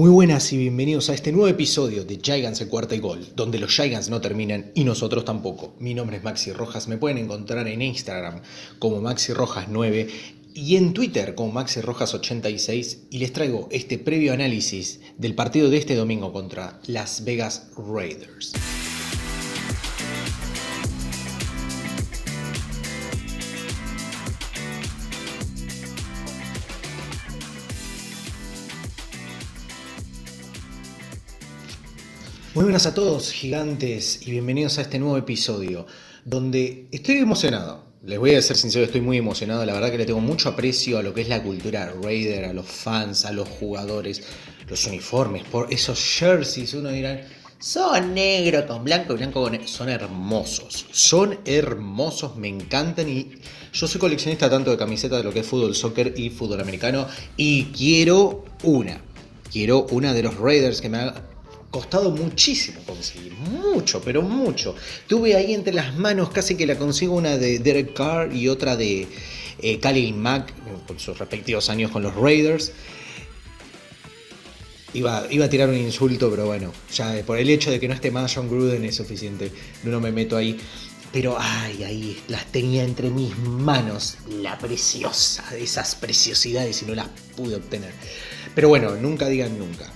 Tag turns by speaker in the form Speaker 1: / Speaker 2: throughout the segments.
Speaker 1: Muy buenas y bienvenidos a este nuevo episodio de Gigants el cuarta y gol, donde los Gigants no terminan y nosotros tampoco. Mi nombre es Maxi Rojas, me pueden encontrar en Instagram como Maxi Rojas 9 y en Twitter como Maxi Rojas 86 y les traigo este previo análisis del partido de este domingo contra Las Vegas Raiders. Muy buenas a todos, gigantes, y bienvenidos a este nuevo episodio, donde estoy emocionado. Les voy a ser sincero, estoy muy emocionado. La verdad que le tengo mucho aprecio a lo que es la cultura Raider, a los fans, a los jugadores, los uniformes, por esos jerseys. Uno dirá, son negro con blanco y blanco con... Son hermosos, son hermosos, me encantan y yo soy coleccionista tanto de camisetas de lo que es fútbol, soccer y fútbol americano y quiero una. Quiero una de los Raiders que me haga costado muchísimo conseguir, mucho, pero mucho. Tuve ahí entre las manos casi que la consigo una de Derek Carr y otra de eh, Khalil Mack, sus respectivos años con los Raiders. Iba, iba, a tirar un insulto, pero bueno, ya por el hecho de que no esté más John Gruden es suficiente, no me meto ahí. Pero ay, ahí las tenía entre mis manos, la preciosa de esas preciosidades y no las pude obtener. Pero bueno, nunca digan nunca.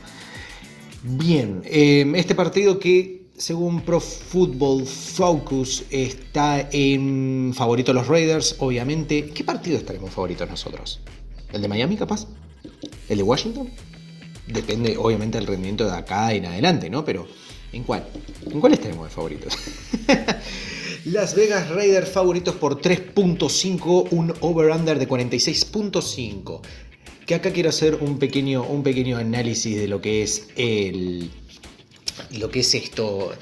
Speaker 1: Bien, em, este partido que según Pro Football Focus está en favorito los Raiders, obviamente. ¿Qué partido estaremos favoritos nosotros? ¿El de Miami capaz? ¿El de Washington? Depende obviamente del rendimiento de acá en adelante, ¿no? Pero ¿en cuál? ¿En cuál estaremos de favoritos? Las Vegas Raiders favoritos por 3.5, un over-under de 46.5 que acá quiero hacer un pequeño, un pequeño análisis de lo que es el. lo que es esto.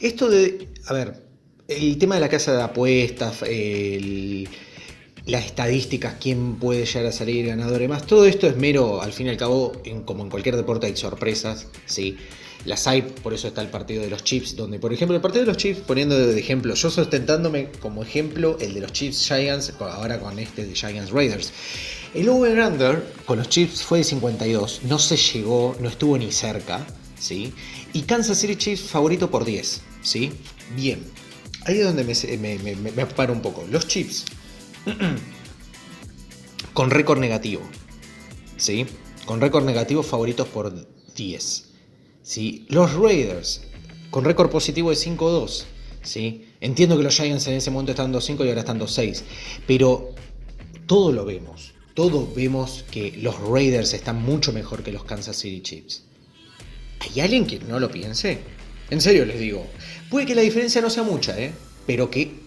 Speaker 1: Esto de. A ver, el tema de la casa de apuestas, las estadísticas, quién puede llegar a salir ganador y más, todo esto es mero, al fin y al cabo, como en cualquier deporte hay sorpresas, ¿sí? Las hay, por eso está el partido de los Chiefs, donde, por ejemplo, el partido de los Chiefs, poniendo de ejemplo, yo sustentándome como ejemplo el de los Chiefs Giants, ahora con este de Giants Raiders. El over-under con los Chiefs fue de 52, no se llegó, no estuvo ni cerca, ¿sí? Y Kansas City Chiefs favorito por 10, ¿sí? Bien, ahí es donde me, paro un poco. Los Chiefs con récord negativo, ¿sí? Con récord negativo favoritos por 10, ¿sí? Los Raiders con récord positivo de 5-2, ¿sí? Entiendo que los Giants en ese momento están 2-5 y ahora están 2-6, pero todo lo vemos todos vemos que los Raiders están mucho mejor que los Kansas City Chiefs. ¿Hay alguien que no lo piense? En serio les digo. Puede que la diferencia no sea mucha, ¿eh? Pero que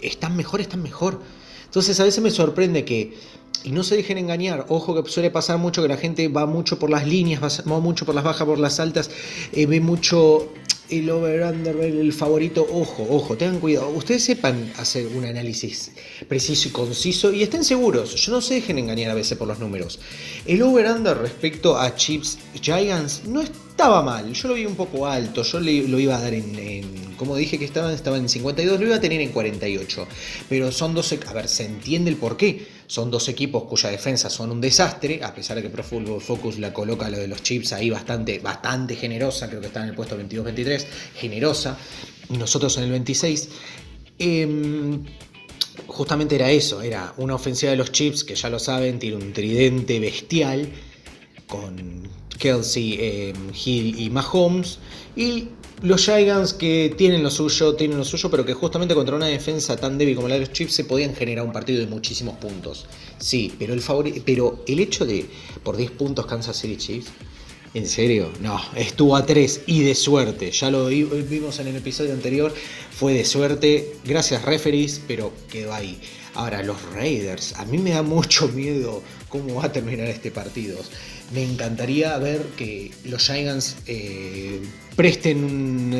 Speaker 1: están mejor, están mejor. Entonces a veces me sorprende que, y no se dejen engañar, ojo que suele pasar mucho que la gente va mucho por las líneas, va mucho por las bajas, por las altas, eh, ve mucho el over-under, el favorito, ojo, ojo, tengan cuidado. Ustedes sepan hacer un análisis preciso y conciso y estén seguros. Yo no se dejen engañar a veces por los números. El over-under respecto a Chips Giants no estaba mal. Yo lo vi un poco alto. Yo lo iba a dar en, como dije que estaba, estaba en 52, lo iba a tener en 48. Pero son 12, a ver, se entiende el por qué. Son dos equipos cuya defensa son un desastre, a pesar de que Pro Football Focus la coloca lo de los chips ahí bastante, bastante generosa, creo que está en el puesto 22-23, generosa, y nosotros en el 26. Em, justamente era eso, era una ofensiva de los chips que ya lo saben, tiene un tridente bestial con Kelsey, em, Hill y Mahomes, y los Giants que tienen lo suyo, tienen lo suyo, pero que justamente contra una defensa tan débil como la de los Chiefs se podían generar un partido de muchísimos puntos. Sí, pero el, pero el hecho de por 10 puntos Kansas City Chiefs, ¿en serio? No, estuvo a 3 y de suerte. Ya lo vimos en el episodio anterior, fue de suerte, gracias referees, pero quedó ahí. Ahora, los Raiders, a mí me da mucho miedo cómo va a terminar este partido. Me encantaría ver que los Giants eh, presten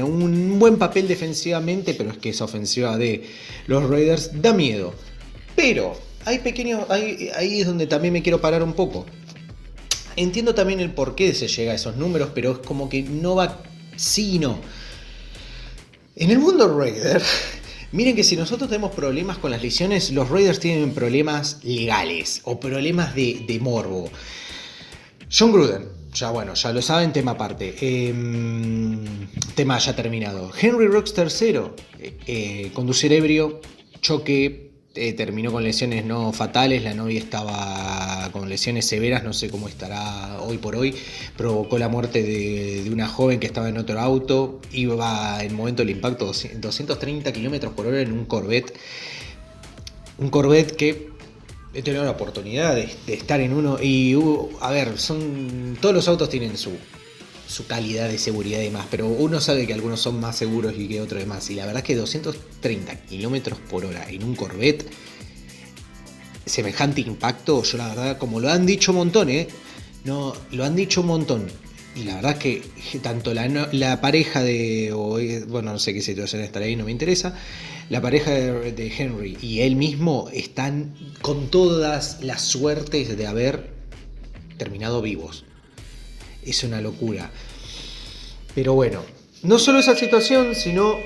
Speaker 1: un, buen papel defensivamente, pero es que esa ofensiva de los Raiders da miedo. Pero hay pequeños, ahí, es donde también me quiero parar un poco. Entiendo también el por qué se llega a esos números, pero es como que no va sí y no. En el mundo Raider, miren que si nosotros tenemos problemas con las lesiones, los Raiders tienen problemas legales o problemas de morbo. John Gruden, ya bueno, ya lo saben, tema aparte. Em, tema ya terminado. Henry Rocks III, eh, eh, ebrio, choque, eh, terminó con lesiones no fatales, la novia estaba con lesiones severas, no sé cómo estará hoy por hoy, provocó la muerte de, una joven que estaba en otro auto, iba en el momento del impacto 230 kilómetros por hora en un Corvette, un Corvette que he tenido la oportunidad de, estar en uno y hubo, a ver, son todos los autos tienen su, su calidad de seguridad y demás, pero uno sabe que algunos son más seguros y que otros demás. Y la verdad es que 230 kilómetros por hora en un Corvette, semejante impacto, yo la verdad, como lo han dicho un montón, ¿eh? No, lo han dicho un montón. Y la verdad es que tanto la, pareja de, bueno, no sé qué situación estará ahí, no me interesa, la pareja de, de Henry y él mismo están con todas las suertes de haber terminado vivos es una locura. Pero bueno, no solo esa situación, sino.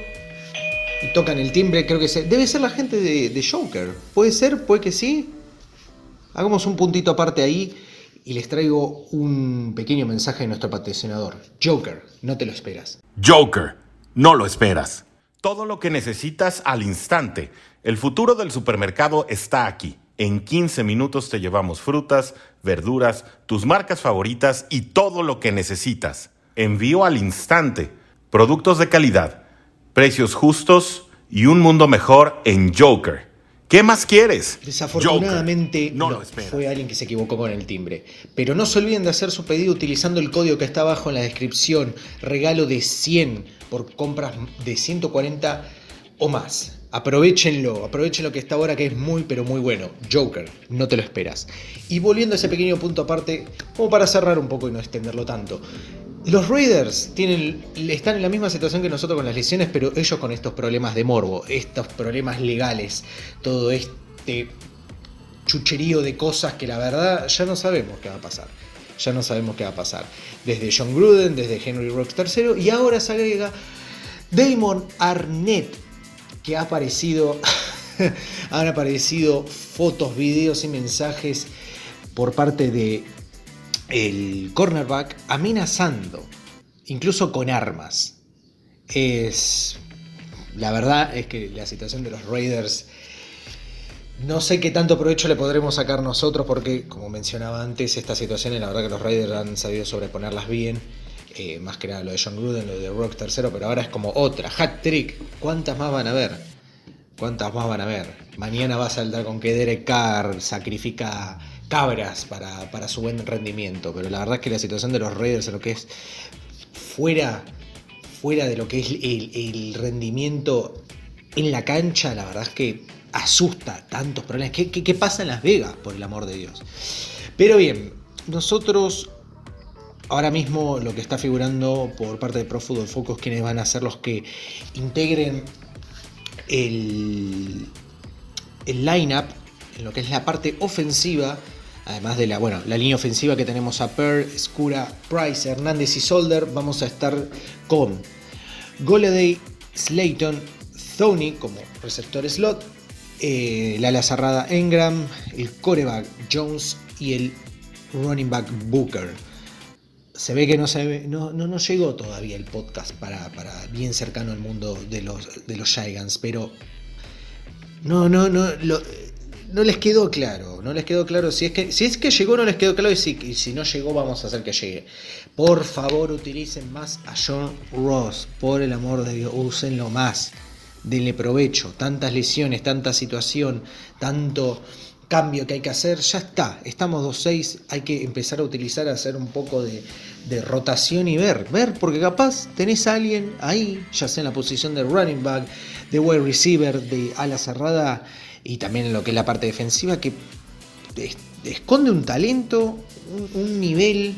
Speaker 1: Tocan el timbre, creo que se, debe ser la gente de, Joker. ¿Puede ser? ¿Puede que sí? Hagamos un puntito aparte ahí y les traigo un pequeño mensaje de nuestro patrocinador. Joker, no te lo esperas.
Speaker 2: Joker, no lo esperas. Todo lo que necesitas al instante. El futuro del supermercado está aquí. En 15 minutos te llevamos frutas, verduras, tus marcas favoritas y todo lo que necesitas. Envío al instante. Productos de calidad, precios justos y un mundo mejor en Joker. ¿Qué más quieres?
Speaker 1: Desafortunadamente no, fue alguien que se equivocó con el timbre. Pero no se olviden de hacer su pedido utilizando el código que está abajo en la descripción. Regalo de 100 por compras de 140 o más. Aprovechenlo, aprovechen lo que está ahora que es muy pero muy bueno. Joker, no te lo esperas. Y volviendo a ese pequeño punto aparte, como para cerrar un poco y no extenderlo tanto. Los Raiders tienen, están en la misma situación que nosotros con las lesiones, pero ellos con estos problemas de morbo, estos problemas legales, todo este chucherío de cosas que la verdad ya no sabemos qué va a pasar. Ya no sabemos qué va a pasar. Desde John Gruden, desde Henry Rocks III y ahora se agrega Damon Arnett que ha aparecido, han aparecido fotos, videos y mensajes por parte de el cornerback amenazando, incluso con armas. Es la verdad es que la situación de los Raiders no sé qué tanto provecho le podremos sacar nosotros porque, como mencionaba antes, esta situación, la verdad que los Raiders han sabido sobreponerlas bien. Eh, más que nada lo de John Gruden, lo de Rock tercero, pero ahora es como otra, hat trick. ¿Cuántas más van a ver? ¿Cuántas más van a ver? Mañana va a saltar con que Derek Carr sacrifica cabras para, su buen rendimiento, pero la verdad es que la situación de los Raiders en lo que es fuera, fuera de lo que es el, rendimiento en la cancha, la verdad es que asusta tantos problemas. ¿Qué, qué pasa en Las Vegas, por el amor de Dios? Pero bien, nosotros ahora mismo lo que está figurando por parte de Pro Football Focus, quienes van a ser los que integren el, el line-up en lo que es la parte ofensiva, además de la, bueno, la línea ofensiva que tenemos a Per, Skura, Price, Hernández y Solder, vamos a estar con Goleday, Slayton, Thony como receptor slot, eh, la ala cerrada Engram, el coreback Jones y el running back Booker. Se ve que no, se, no, no, no llegó todavía el podcast para, bien cercano al mundo de los, de los Gigants, pero no, no, no, no les quedó claro, no les quedó claro. Si es que, si es que llegó, no les quedó claro, y si, no llegó, vamos a hacer que llegue. Por favor, utilicen más a John Ross, por el amor de Dios, úsenlo más. Denle provecho, tantas lesiones, tanta situación, tanto cambio que hay que hacer, ya está, estamos 2-6, hay que empezar a utilizar, a hacer un poco de, rotación y ver, ver, porque capaz tenés a alguien ahí, ya sea en la posición de running back, de wide receiver, de ala cerrada y también en lo que es la parte defensiva, que esconde un talento, un, nivel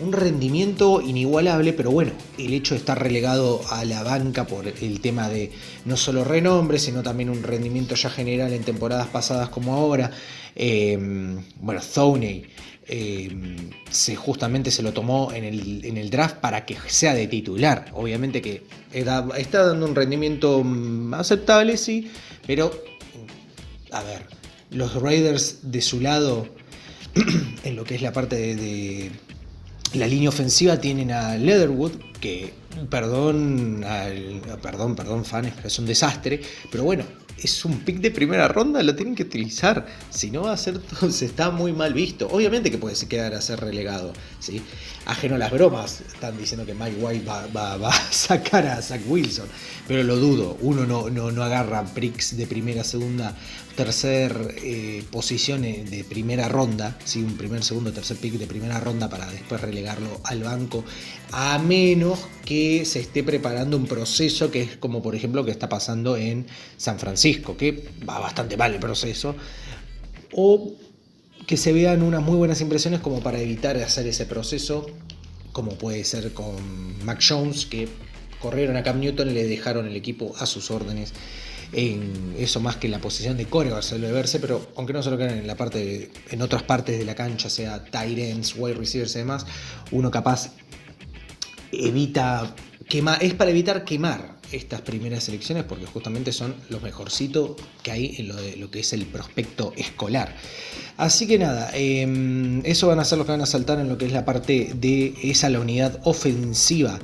Speaker 1: un rendimiento inigualable, pero bueno, el hecho de estar relegado a la banca por el tema de no solo renombre, sino también un rendimiento ya general en temporadas pasadas como ahora. Em, bueno, Thoney em, se, justamente se lo tomó en el, draft para que sea de titular. Obviamente que está dando un rendimiento mm, aceptable, sí, pero a ver, los Raiders de su lado, en lo que es la parte de la línea ofensiva tienen a Leatherwood, que, perdón, perdón, perdón, fans, pero es un desastre. Pero bueno, es un pick de primera ronda, lo tienen que utilizar. Si no va a ser, se está muy mal visto. Obviamente que puede quedar a ser relegado, ¿sí? Ajeno a las bromas, están diciendo que Mike White va, a sacar a Zach Wilson. Pero lo dudo, uno no, no, no agarra picks de primera, segunda tercer eh, posición de primera ronda, ¿sí? un primer, segundo, tercer pick de primera ronda para después relegarlo al banco, a menos que se esté preparando un proceso que es como por ejemplo que está pasando en San Francisco, que va bastante mal el proceso, o que se vean unas muy buenas impresiones como para evitar hacer ese proceso, como puede ser con Mac Jones, que corrieron a Cam Newton y le dejaron el equipo a sus órdenes en eso más que en la posición de coreback suele verse, pero aunque no solo queden en la parte en otras partes de la cancha, sea tight ends, wide receivers y demás, uno capaz evita quemar, es para evitar quemar estas primeras elecciones porque justamente son los mejorcitos que hay en lo, de, lo que es el prospecto escolar. Así que nada, em, eso van a ser los que van a saltar en lo que es la parte de esa la unidad ofensiva.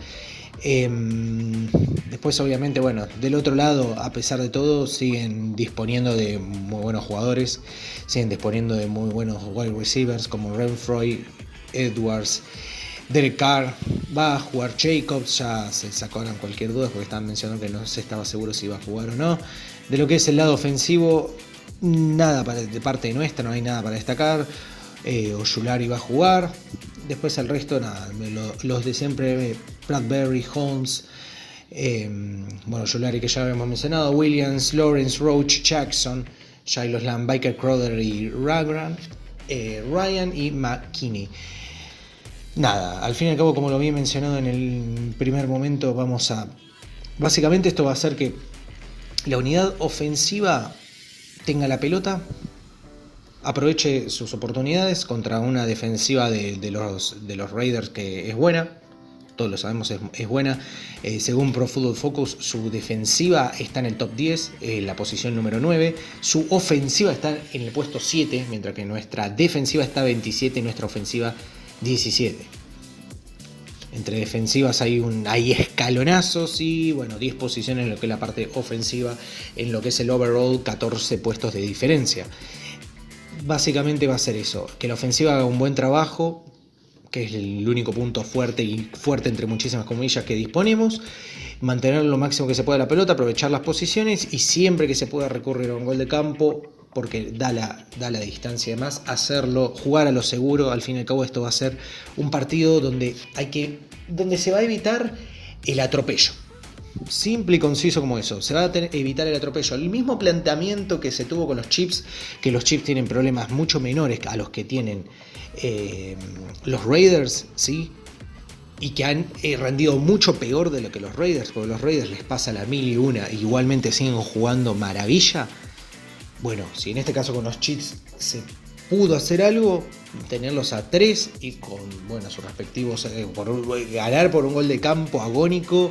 Speaker 1: Em, después, obviamente, bueno, del otro lado, a pesar de todo, siguen disponiendo de muy buenos jugadores, siguen disponiendo de muy buenos wide receivers como Renfroy, Edwards, Derek Carr, va a jugar Jacobs, ya se sacaron cualquier duda porque estaban mencionando que no se estaba seguro si iba a jugar o no. De lo que es el lado ofensivo, nada de parte nuestra, no hay nada para destacar. Eh, Oyulari va a jugar, Después el resto, nada, los de siempre, Bradbury, Holmes, eh, bueno, Jolari que ya habíamos mencionado, Williams, Lawrence, Roach, Jackson, Shiloh Lamb, Biker Crowder y Ragran, eh, Ryan y McKinney. Nada, al fin y al cabo, como lo había mencionado en el primer momento, vamos a. Básicamente, esto va a hacer que la unidad ofensiva tenga la pelota, aproveche sus oportunidades contra una defensiva de, los, de los Raiders que es buena. Todos lo sabemos, es, buena. Eh, según Pro Football Focus, su defensiva está en el top 10, en la posición número 9. Su ofensiva está en el puesto 7, mientras que nuestra defensiva está 27 y nuestra ofensiva 17. Entre defensivas hay escalonazos y bueno, 10 posiciones en lo que es la parte ofensiva, en lo que es el overall, 14 puestos de diferencia básicamente va a ser eso, que la ofensiva haga un buen trabajo, que es el único punto fuerte y fuerte entre muchísimas comillas que disponemos, mantener lo máximo que se pueda la pelota, aprovechar las posiciones y siempre que se pueda recurrir a un gol de campo, porque da la, da la distancia y demás, hacerlo, jugar a lo seguro, al fin y al cabo esto va a ser un partido donde hay que, donde se va a evitar el atropello. Simple y conciso como eso. Se va a evitar el atropello. El mismo planteamiento que se tuvo con los chips, que los chips tienen problemas mucho menores a los que tienen eh, los Raiders, ¿sí? Y que han eh, rendido mucho peor de lo que los Raiders, porque los Raiders les pasa la mil y una, igualmente siguen jugando maravilla. Bueno, si en este caso con los chips se pudo hacer algo, tenerlos a tres y con bueno, sus respectivos, eh, ganar por un gol de campo agónico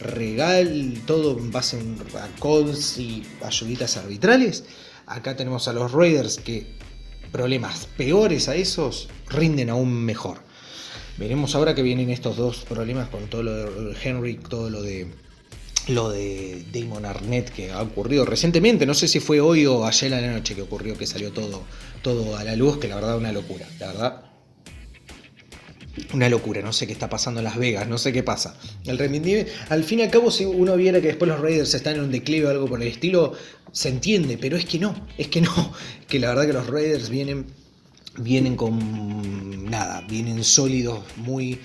Speaker 1: regal, todo en base a calls y ayuditas arbitrales. Acá tenemos a los Raiders que problemas peores a esos rinden aún mejor. Veremos ahora que vienen estos dos problemas con todo lo de Henry, todo lo de lo de Damon Arnett que ha ocurrido recientemente, no sé si fue hoy o ayer a la noche que ocurrió que salió todo, todo a la luz, que la verdad una locura, la verdad una locura, no sé qué está pasando en Las Vegas, no sé qué pasa. El al fin y al cabo, si uno viera que después los Raiders están en un declive o algo por el estilo, se entiende, pero es que no, es que no, que la verdad que los Raiders vienen, vienen con nada, vienen sólidos, muy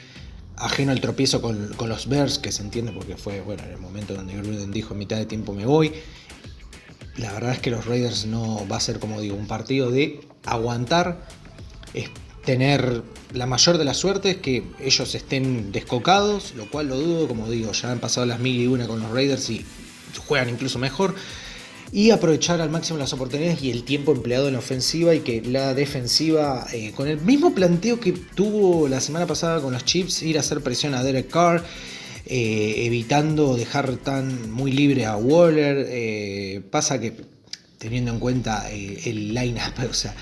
Speaker 1: ajeno al tropiezo con, los Bears, que se entiende porque fue, bueno, en el momento donde Gruden dijo en mitad de tiempo me voy. La verdad es que los Raiders no va a ser, como digo, un partido de aguantar tener la mayor de las suertes que ellos estén descocados, lo cual lo dudo, como digo, ya han pasado las mil y una con los Raiders y juegan incluso mejor. Y aprovechar al máximo las oportunidades y el tiempo empleado en la ofensiva y que la defensiva, eh, con el mismo planteo que tuvo la semana pasada con los Chips, ir a hacer presión a Derek Carr, eh, evitando dejar tan muy libre a Waller. Eh, pasa que teniendo en cuenta el line-up, o sea,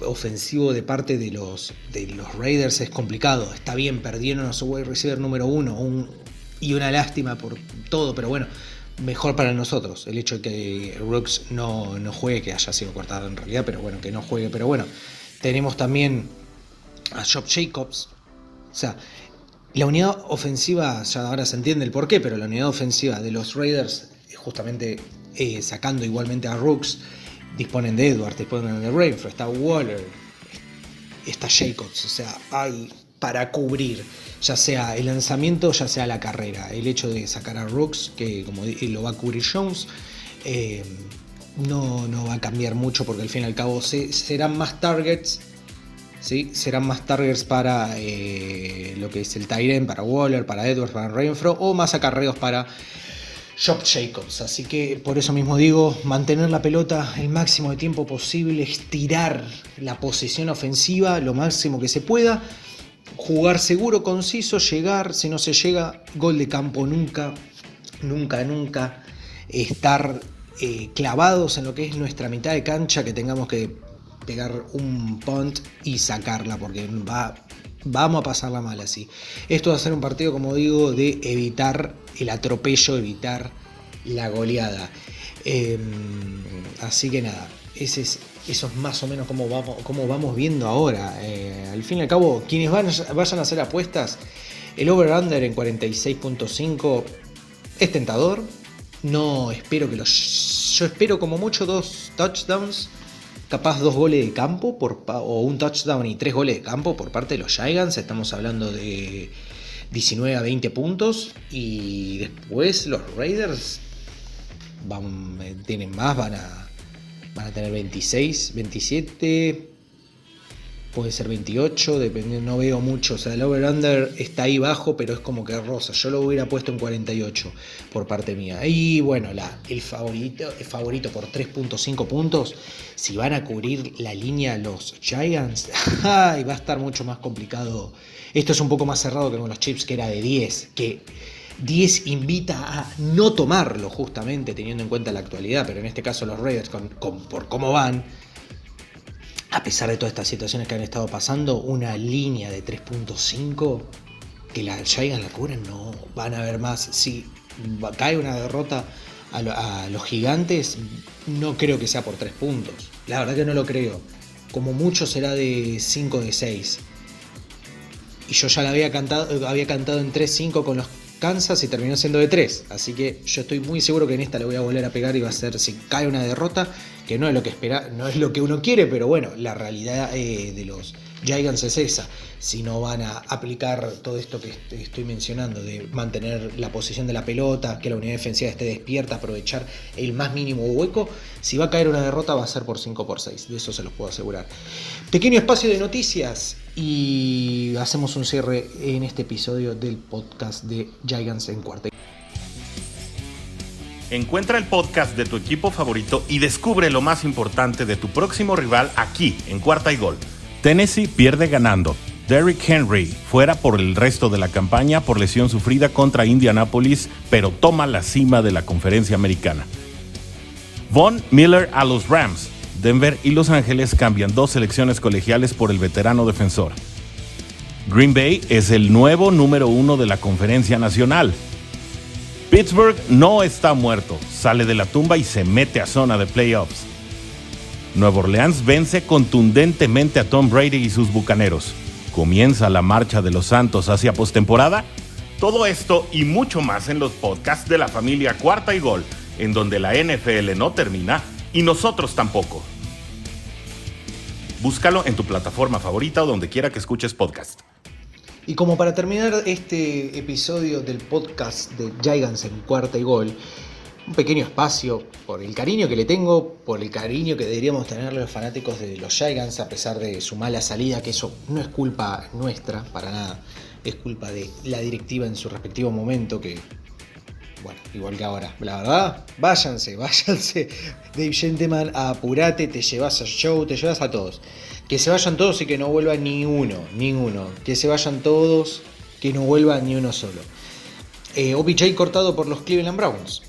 Speaker 1: ofensivo de parte de los, de los Raiders es complicado. Está bien, perdieron a su wide receiver número uno y una lástima por todo, pero bueno, mejor para nosotros el hecho de que Rooks no, no juegue, que haya sido cortado en realidad, pero bueno, que no juegue. Pero bueno, tenemos también a Job Jacobs. O sea, la unidad ofensiva, ya ahora se entiende el por qué, pero la unidad ofensiva de los Raiders, justamente eh, sacando igualmente a Rooks, disponen de Edwards, disponen de Rainford, está Waller, está Jacobs, o sea, hay para cubrir, ya sea el lanzamiento, ya sea la carrera. El hecho de sacar a Rooks, que como lo va a cubrir Jones, eh, no, no, va a cambiar mucho porque al fin y al cabo serán más targets. ¿sí? Serán más targets para eh, lo que es el Tyren, para Waller, para Edwards, para Rainfro, o más acarreos para Job Jacobs. Así que por eso mismo digo, mantener la pelota el máximo de tiempo posible, estirar la posición ofensiva lo máximo que se pueda, jugar seguro, conciso, llegar, si no se llega, gol de campo nunca, nunca, nunca, estar eh, clavados en lo que es nuestra mitad de cancha, que tengamos que pegar un punt y sacarla, porque va Vamos a pasarla mal así. Esto va a ser un partido, como digo, de evitar el atropello, evitar la goleada. Em, así que nada, es, eso es más o menos como vamos, como vamos viendo ahora. Eh, al fin y al cabo, quienes vayan a hacer apuestas, el over-under en 46.5 es tentador. No espero que los. Yo espero como mucho dos touchdowns capaz dos goles de campo por, o un touchdown y tres goles de campo por parte de los Giants. Estamos hablando de 19 a 20 puntos. Y después los Raiders van, tienen más, van a, van a tener 26, 27 puede ser 28, dependiendo, no veo mucho. O sea, el over-under está ahí bajo, pero es como que rosa. Yo lo hubiera puesto en 48 por parte mía. Y bueno, la, el, favorito, el favorito por 3.5 puntos. Si van a cubrir la línea los Giants, va a estar mucho más complicado. Esto es un poco más cerrado que con los Chips, que era de 10. Que 10 invita a no tomarlo, justamente teniendo en cuenta la actualidad. Pero en este caso, los Raiders, por cómo van a pesar de todas estas situaciones que han estado pasando, una línea de 3.5 que la Giants la cubren, no van a ver más. Si cae una derrota a, los gigantes, no creo que sea por 3 puntos. La verdad que no lo creo. Como mucho será de 5 de 6. Y yo ya la había cantado, había cantado en 3-5 con los Kansas y terminó siendo de 3. Así que yo estoy muy seguro que en esta le voy a volver a pegar y va a ser si cae una derrota, que no es lo que espera, no es lo que uno quiere, pero bueno, la realidad eh, de los Giants es esa. Si no van a aplicar todo esto que estoy mencionando, de mantener la posición de la pelota, que la unidad defensiva esté despierta, aprovechar el más mínimo hueco, si va a caer una derrota va a ser por 5 por 6, de eso se los puedo asegurar. Pequeño espacio de noticias y hacemos un cierre en este episodio del podcast de Giants en cuarta.
Speaker 2: Encuentra el podcast de tu equipo favorito y descubre lo más importante de tu próximo rival aquí, en Cuarta y Gol. Tennessee pierde ganando. Derrick Henry fuera por el resto de la campaña por lesión sufrida contra Indianapolis, pero toma la cima de la conferencia americana. Von Miller a los Rams. Denver y Los Ángeles cambian dos selecciones colegiales por el veterano defensor. Green Bay es el nuevo número uno de la conferencia nacional. Pittsburgh no está muerto, sale de la tumba y se mete a zona de playoffs. Nueva Orleans vence contundentemente a Tom Brady y sus bucaneros. Comienza la marcha de los Santos hacia postemporada. Todo esto y mucho más en los podcasts de la familia Cuarta y Gol, en donde la NFL no termina y nosotros tampoco. Búscalo en tu plataforma favorita o donde quiera que escuches podcast.
Speaker 1: Y como para terminar este episodio del podcast de Giants en cuarta y gol, un pequeño espacio por el cariño que le tengo, por el cariño que deberíamos tenerle los fanáticos de los Giants a pesar de su mala salida, que eso no es culpa nuestra para nada, es culpa de la directiva en su respectivo momento que bueno, igual que ahora. La verdad, váyanse, váyanse. Dave Gentleman, apurate, te llevas a show, te llevas a todos. Que se vayan todos y que no vuelva ni uno, ninguno. Que se vayan todos, que no vuelva ni uno solo. Eh, OBJ cortado por los Cleveland Browns.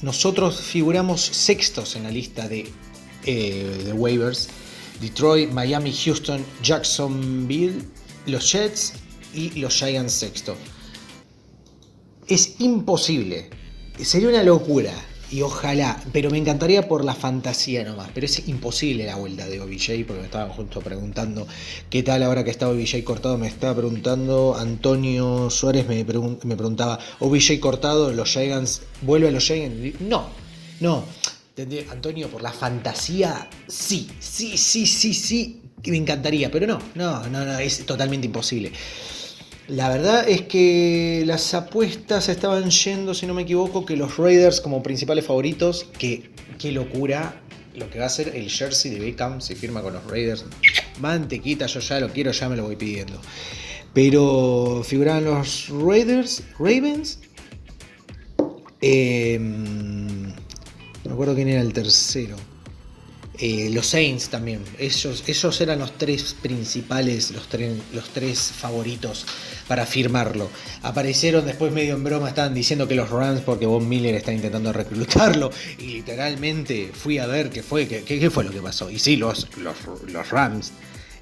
Speaker 1: Nosotros figuramos sextos en la lista de, eh, de waivers. Detroit, Miami, Houston, Jacksonville, los Jets y los Giants sexto. Es imposible. Sería una locura. Y ojalá, pero me encantaría por la fantasía nomás. Pero es imposible la vuelta de OBJ, porque me estaban justo preguntando qué tal ahora que está OBJ cortado. Me estaba preguntando, Antonio Suárez me, me preguntaba, OBJ cortado, los Giants, ¿vuelve a los Giants? No, no. Antonio, por la fantasía, sí, sí, sí, sí, sí, me encantaría, pero no, no, no, no, es totalmente imposible. La verdad es que las apuestas estaban yendo, si no me equivoco, que los Raiders como principales favoritos, que qué locura lo que va a ser el jersey de Beckham se firma con los Raiders. Mantequita, yo ya lo quiero, ya me lo voy pidiendo. Pero figuraban los Raiders, Ravens. Em, no me acuerdo quién era el tercero. Eh, los Saints también. Ellos, ellos eran los tres principales, los, los tres favoritos para firmarlo. Aparecieron después medio en broma, estaban diciendo que los Rams, porque Von Miller está intentando reclutarlo. Y literalmente fui a ver qué fue, qué, fue lo que pasó. Y sí, los, los, Rams.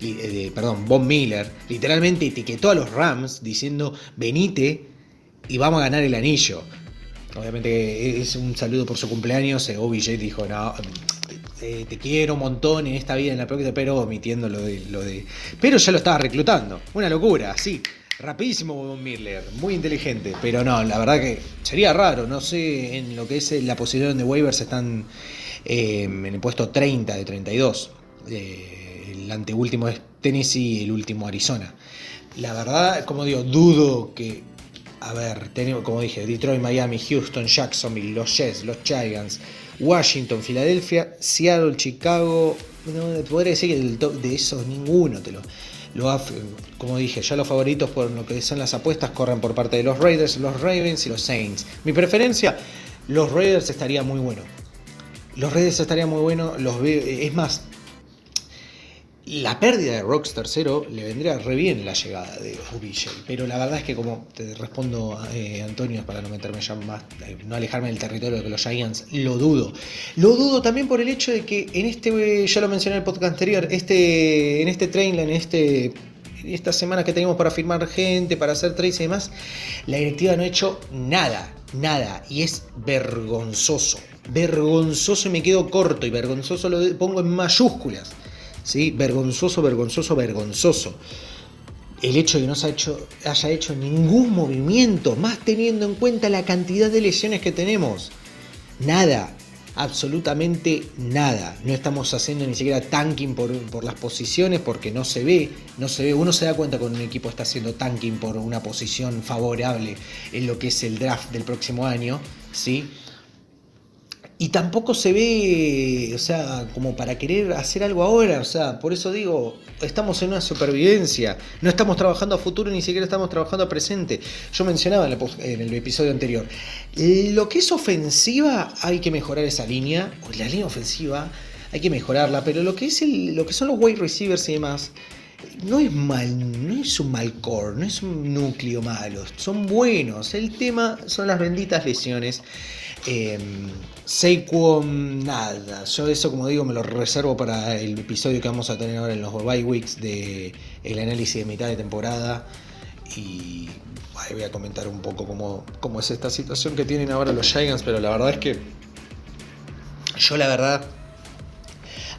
Speaker 1: Eh, perdón, Von Miller, literalmente etiquetó a los Rams diciendo, venite y vamos a ganar el anillo. Obviamente es un saludo por su cumpleaños. OBJ dijo, no, eh, te quiero un montón en esta vida, en la próxima, pero omitiendo lo de, lo de. Pero ya lo estaba reclutando. Una locura, sí. Rapidísimo Von Miller, muy inteligente, pero no, la verdad que sería raro, no sé, en lo que es la posición de waivers están eh, en el puesto 30 de 32. Eh, el anteúltimo es Tennessee y el último Arizona. La verdad, como digo, dudo que, a ver, tenemos, como dije, Detroit, Miami, Houston, Jacksonville, los Jets, los Giants, Washington, Filadelfia, Seattle, Chicago. No, podría decir que de esos ninguno te lo, lo como dije, ya los favoritos por lo que son las apuestas corren por parte de los Raiders, los Ravens y los Saints. Mi preferencia, los Raiders estaría muy bueno. Los Raiders estaría muy bueno, los es más, la pérdida de Rockstar 0 le vendría re bien la llegada de OBJ. Pero la verdad es que, como te respondo, eh, Antonio, para no meterme ya más, eh, no alejarme del territorio de los Giants, lo dudo. Lo dudo también por el hecho de que en este, ya lo mencioné en el podcast anterior, este, en este trainline, en este estas semanas que tenemos para firmar gente, para hacer trades y demás, la directiva no ha hecho nada, nada. Y es vergonzoso. Vergonzoso y me quedo corto. Y vergonzoso lo pongo en mayúsculas. ¿Sí? Vergonzoso, vergonzoso, vergonzoso. El hecho de que no se haya hecho ningún movimiento, más teniendo en cuenta la cantidad de lesiones que tenemos. Nada, absolutamente nada. No estamos haciendo ni siquiera tanking por, por, las posiciones porque no se ve, no se ve. Uno se da cuenta cuando un equipo está haciendo tanking por una posición favorable en lo que es el draft del próximo año, ¿sí? Y tampoco se ve, o sea, como para querer hacer algo ahora, o sea, por eso digo, estamos en una supervivencia, no estamos trabajando a futuro, ni siquiera estamos trabajando a presente. Yo mencionaba en el episodio anterior, lo que es ofensiva hay que mejorar esa línea, o la línea ofensiva hay que mejorarla, pero lo que, es lo que son los wide receivers y demás, no es mal, no es un mal core, no es un núcleo malo, son buenos. El tema son las benditas lesiones. Eh, Saquon, nada. Yo eso, como digo, me lo reservo para el episodio que vamos a tener ahora en los bye weeks de el análisis de mitad de temporada. Y voy a comentar un poco cómo, cómo es esta situación que tienen ahora los Giants, pero la verdad es que yo la verdad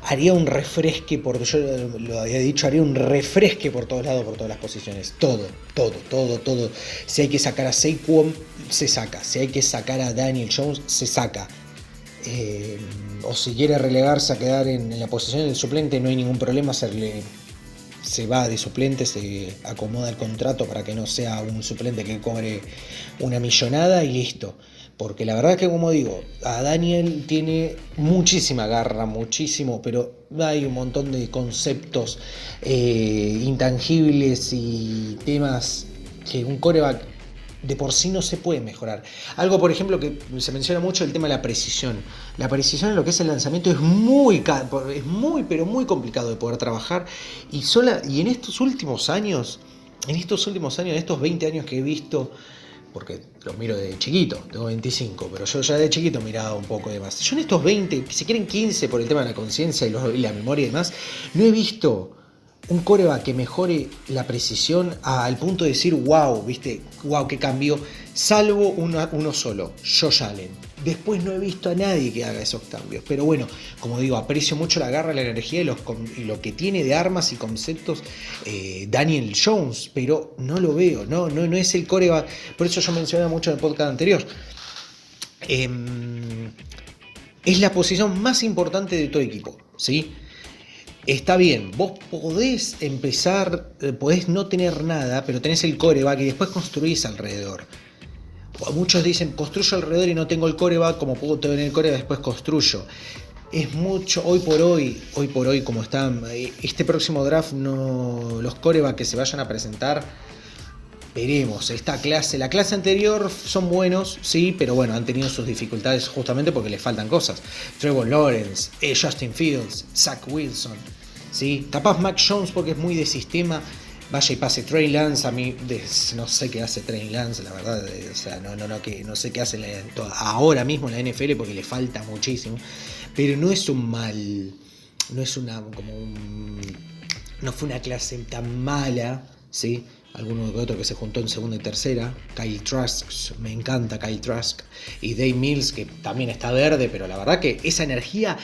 Speaker 1: haría un refresque por, yo lo había dicho, haría un refresque por todos lados, por todas las posiciones. Todo, todo, todo, todo. Si hay que sacar a Saquon, se saca. Si hay que sacar a Daniel Jones, se saca. Eh, o si quiere relegarse a quedar en, la posición del suplente, no hay ningún problema, hacerle, se va de suplente, se acomoda el contrato para que no sea un suplente que cobre una millonada y listo Porque la verdad que, como digo, a Daniel tiene muchísima garra, muchísimo, pero hay un montón de conceptos eh, intangibles y temas que un coreback de por sí no se puede mejorar. Algo, por ejemplo, que se menciona mucho, el tema de la precisión. La precisión en lo que es el lanzamiento es muy, es muy, pero muy complicado de poder trabajar. Y, sola, y en estos últimos años, en estos últimos años, en estos 20 años que he visto porque los miro de chiquito, tengo 25, pero yo ya de chiquito miraba un poco de más. Yo en estos 20, si quieren 15 por el tema de la conciencia y, la memoria y demás, no he visto un coreback que mejore la precisión al punto de decir, wow, viste, wow, qué cambio, salvo uno solo, Josh. Después no he visto a nadie que haga esos cambios. Pero bueno, como digo, aprecio mucho la garra, la energía y, lo que tiene de armas y conceptos eh, Daniel Jones, pero no lo veo, no, no, no es el coreback. Por eso yo mencionaba mucho en el podcast anterior. Em, es la posición más importante de todo equipo, ¿sí? Está bien, vos podés empezar, eh, podés no tener nada, pero tenés el coreback y después construís alrededor. Muchos dicen, construyo alrededor y no tengo el coreback, como puedo tener el coreback, después construyo. Es mucho, hoy por hoy, hoy por hoy, como están, este próximo draft, no, los corebacks que se vayan a presentar, veremos. Esta clase, la clase anterior son buenos, sí, pero bueno, han tenido sus dificultades justamente porque les faltan cosas. Trevor Lawrence, eh, Justin Fields, Zach Wilson, sí. Capaz Mac Jones porque es muy de sistema vaya y pase Trey Lance, a mí no sé qué hace Trey Lance, la verdad, o sea, no, no, no, que, no sé qué hace ahora mismo en la NFL porque le falta muchísimo, pero no es un mal, no es una, como un, no fue una clase tan mala, ¿sí? Alguno que otro que se juntó en segunda y tercera, Kyle Trask, me encanta Kyle Trask, y Dave Mills, que también está verde, pero la verdad que esa energía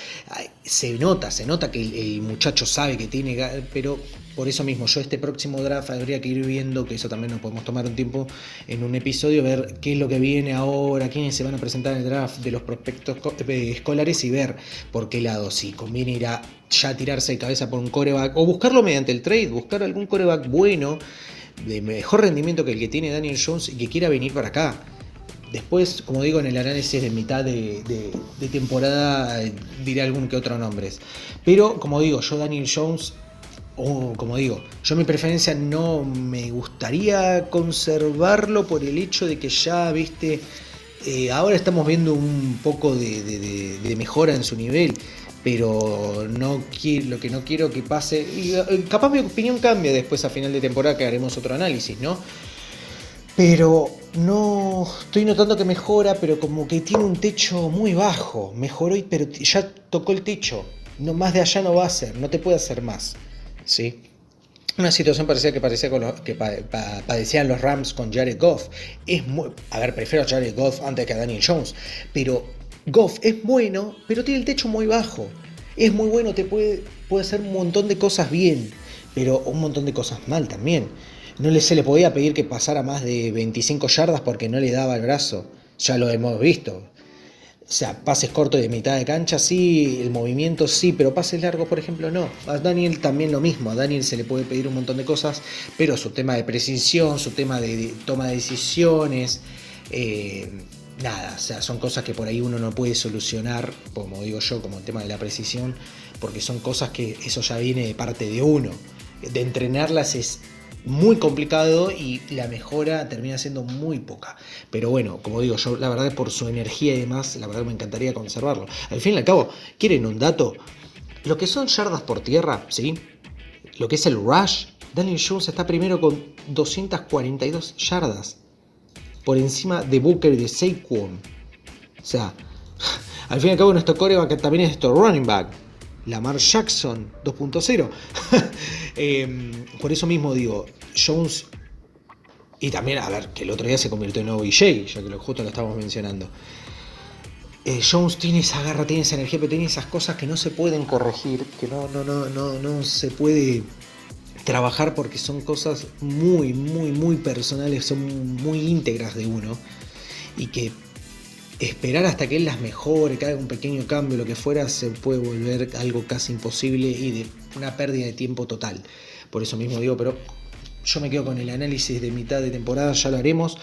Speaker 1: se nota, se nota que el, muchacho sabe que tiene, pero por eso mismo yo este próximo draft habría que ir viendo, que eso también nos podemos tomar un tiempo en un episodio, ver qué es lo que viene ahora, quiénes se van a presentar en el draft de los prospectos eh, escolares y ver por qué lado, si conviene ir a ya tirarse de cabeza por un coreback o buscarlo mediante el trade, buscar algún coreback bueno de mejor rendimiento que el que tiene Daniel Jones y que quiera venir para acá. Después, como digo, en el análisis de mitad de, temporada eh, diré algún que otro nombres. Pero, como digo, yo Daniel Jones, o como digo, yo mi preferencia no me gustaría conservarlo por el hecho de que ya, viste, eh, ahora estamos viendo un poco de mejora en su nivel pero no lo que no quiero que pase, eh, capaz mi opinión cambia después a final de temporada que haremos otro análisis, ¿no? Pero no estoy notando que mejora, pero como que tiene un techo muy bajo. Mejoró, pero ya tocó el techo. No, más de allá no va a ser, no te puede hacer más. ¿sí? Una situación parecida que parecía que padecían los Rams con Jared Goff. Es muy, a ver, prefiero a Jared Goff antes que a Daniel Jones, pero Goff es bueno, pero tiene el techo muy bajo. Es muy bueno, te puede, puede hacer un montón de cosas bien, pero un montón de cosas mal también. No le, se le podía pedir que pasara más de 25 yardas porque no le daba el brazo. Ya lo hemos visto. O sea, pases cortos de mitad de cancha, sí, el movimiento sí, pero pases largos, por ejemplo, no. A Daniel también lo mismo. A Daniel se le puede pedir un montón de cosas, pero su tema de precisión, su tema de, toma de decisiones, eh, nada, o sea, son cosas que por ahí uno no puede solucionar, como digo yo, como el tema de la precisión, porque son cosas que eso ya viene de parte de uno. De entrenarlas es muy complicado y la mejora termina siendo muy poca. Pero bueno, como digo, yo la verdad por su energía y demás, la verdad me encantaría conservarlo. Al fin y al cabo, ¿quieren un dato? Lo que son yardas por tierra, ¿sí? Lo que es el rush, Daniel Jones está primero con 242 yardas por encima de Booker y de Saquon. O sea, al fin y al cabo nuestro coreback también es nuestro running back. Lamar Jackson 2.0. Em, por eso mismo digo, Jones. Y también, a ver, que el otro día se convirtió en OBJ, ya que justo lo estábamos mencionando. Eh, Jones tiene esa garra, tiene esa energía, pero tiene esas cosas que no se pueden corregir, que no, no, no, no, no se puede trabajar porque son cosas muy, muy, muy personales, son muy íntegras de uno y que esperar hasta que él las mejore, que haga un pequeño cambio, lo que fuera, se puede volver algo casi imposible y de una pérdida de tiempo total. Por eso mismo digo, pero yo me quedo con el análisis de mitad de temporada, ya lo haremos.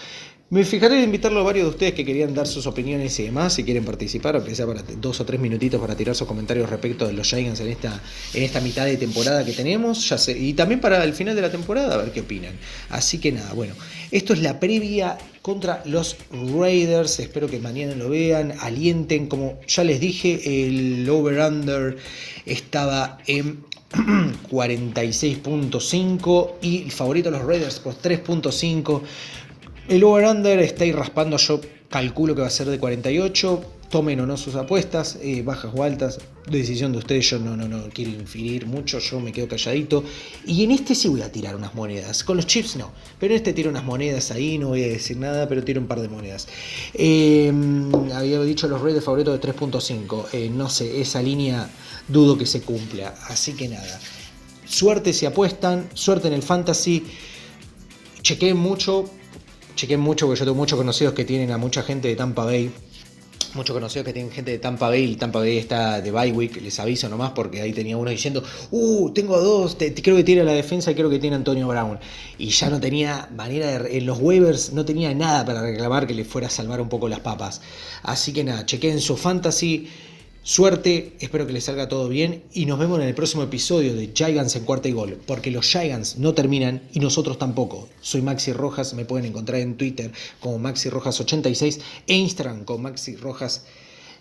Speaker 1: Me fijaré en invitarlo a varios de ustedes que querían dar sus opiniones y demás, si quieren participar, aunque sea para dos o tres minutitos para tirar sus comentarios respecto de los Giants en esta, en esta mitad de temporada que tenemos, y también para el final de la temporada, a ver qué opinan. Así que nada, bueno, esto es la previa contra los Raiders, espero que mañana lo vean, alienten, como ya les dije, el over-under estaba en 46.5 y el favorito de los Raiders por 3.5. El over-under está ahí raspando, yo calculo que va a ser de 48. Tomen o no sus apuestas, eh, bajas o altas, decisión de ustedes. Yo no, no, no quiero inferir mucho, yo me quedo calladito. Y en este sí voy a tirar unas monedas. Con los chips no, pero en este tiro unas monedas ahí, no voy a decir nada, pero tiro un par de monedas. Eh, había dicho los Raiders favoritos de 3.5. Eh, no sé, esa línea dudo que se cumpla. Así que nada. Suerte si apuestan, suerte en el fantasy. Chequeen mucho, chequeen mucho porque yo tengo muchos conocidos que tienen a mucha gente de Tampa Bay. Muchos conocidos que tienen gente de Tampa Bay Tampa Bay está de bye week, les aviso nomás porque ahí tenía uno diciendo, uh, tengo dos, creo que tiene la defensa y creo que tiene Antonio Brown. Y ya no tenía manera de, en los waivers no tenía nada para reclamar que le fuera a salvar un poco las papas. Así que nada, chequeen su fantasy. Suerte, espero que les salga todo bien y nos vemos en el próximo episodio de Giants en cuarta y gol, porque los Giants no terminan y nosotros tampoco. Soy Maxi Rojas, me pueden encontrar en Twitter como Maxi Rojas86 e Instagram como Maxi Rojas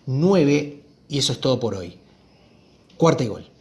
Speaker 1: 9 y eso es todo por hoy. Cuarta y gol.